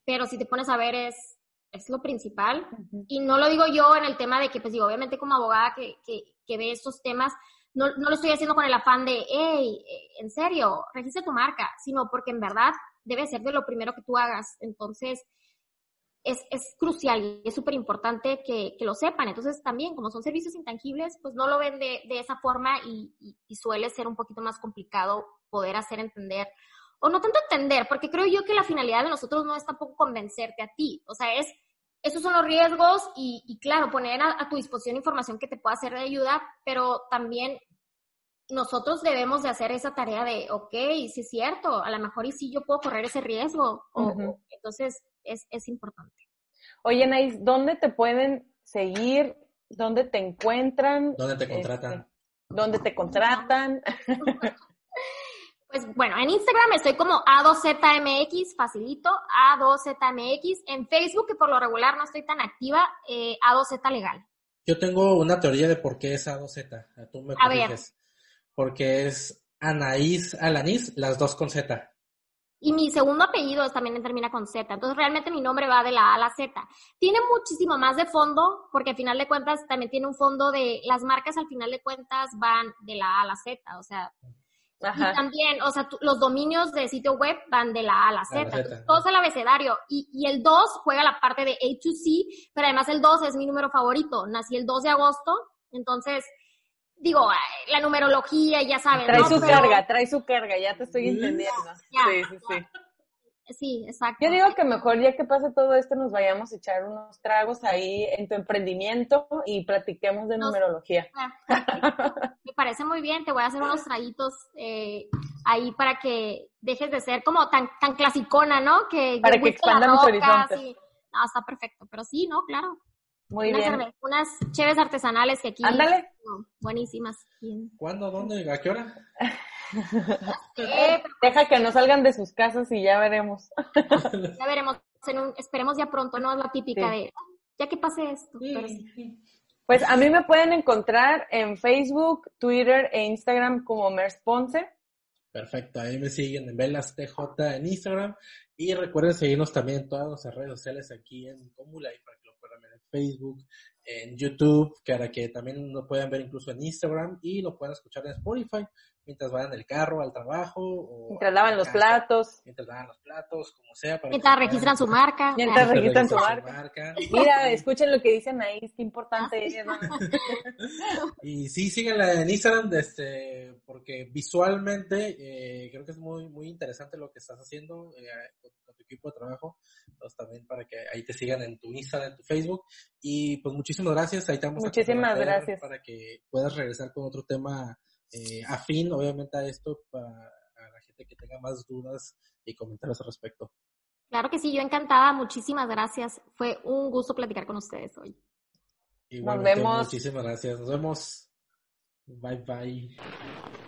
pero si te pones a ver es, es lo principal. Y no lo digo yo en el tema de que, pues digo, obviamente como abogada que, que, que ve estos temas, no, no, lo estoy haciendo con el afán de, hey, en serio, registra tu marca, sino porque en verdad debe ser de lo primero que tú hagas. Entonces, es, es crucial y es súper importante que, que, lo sepan. Entonces también, como son servicios intangibles, pues no lo ven de, de esa forma y, y, suele ser un poquito más complicado poder hacer entender, o no tanto entender, porque creo yo que la finalidad de nosotros no es tampoco convencerte a ti, o sea, es, esos son los riesgos y, y claro, poner a, a, tu disposición información que te pueda ser de ayuda, pero también nosotros debemos de hacer esa tarea de, ok, sí es cierto, a lo mejor y sí yo puedo correr ese riesgo, o, entonces es, es importante. Oye, Nais, ¿dónde te pueden seguir? ¿Dónde te encuentran? ¿Dónde te contratan? Este, ¿Dónde te contratan? [LAUGHS] Pues bueno, en Instagram estoy como A2ZMX, facilito, A2ZMX. En Facebook, que por lo regular no estoy tan activa, eh, A2Z Legal. Yo tengo una teoría de por qué es A2Z. Tú me A ver. Porque es Anaís, Alanis, las dos con Z. Y mi segundo apellido también termina con Z. Entonces realmente mi nombre va de la A a la Z. Tiene muchísimo más de fondo, porque al final de cuentas también tiene un fondo de, las marcas al final de cuentas van de la A a la Z. O sea, y también, o sea, los dominios de sitio web van de la A a la Z. Entonces, todo es el abecedario. Y, y el 2 juega la parte de A2C, pero además el 2 es mi número favorito. Nací el 2 de agosto. Entonces, digo, la numerología, ya saben. Trae su carga, trae su carga, ya te estoy entendiendo. sí, sí, sí. Sí, exacto. Yo digo que mejor ya que pase todo esto nos vayamos a echar unos tragos ahí en tu emprendimiento y platiquemos de numerología. [LAUGHS] Me parece muy bien, te voy a hacer unos traguitos eh, ahí para que dejes de ser como tan, tan clasicona, ¿no? Que para que expanda mis horizontes. No, está perfecto, pero sí, ¿no? Claro. Muy bien. unas cheves artesanales que aquí. Ándale. buenísimas. ¿Cuándo? ¿Dónde? ¿A qué hora? [LAUGHS] [LAUGHS] Deja que no salgan de sus casas y ya veremos. [LAUGHS] ya veremos. esperemos ya pronto, no es la típica de ya que pase esto. Pues a mí me pueden encontrar en Facebook, Twitter e Instagram como Ponce Perfecto, ahí me siguen en Velas TJ en Instagram y recuerden seguirnos también en todas nuestras redes sociales aquí en Comula para puedan en Facebook, en YouTube, ahora que también lo pueden ver incluso en Instagram y lo pueden escuchar en Spotify mientras vayan el carro al trabajo. O mientras lavan los platos. Mientras lavan los platos, como sea. mientras registran su marca. Mientras, registran, su, marca. Mira, escuchen lo que dicen ahí, qué importante es. [LAUGHS] y sí, síganla en Instagram, este, porque visualmente eh, creo que es muy, muy interesante lo que estás haciendo eh, con, tu equipo de trabajo. Entonces también para que ahí te sigan en tu Instagram, en tu Facebook. Y pues muchísimas gracias. Ahí estamos. Muchísimas gracias. Para que puedas regresar con otro tema eh, afín, obviamente, a esto para la gente que tenga más dudas y comentarios al respecto. Claro que sí, yo encantada. Muchísimas gracias. Fue un gusto platicar con ustedes hoy. Nos vemos. Muchísimas gracias. Nos vemos. Bye bye.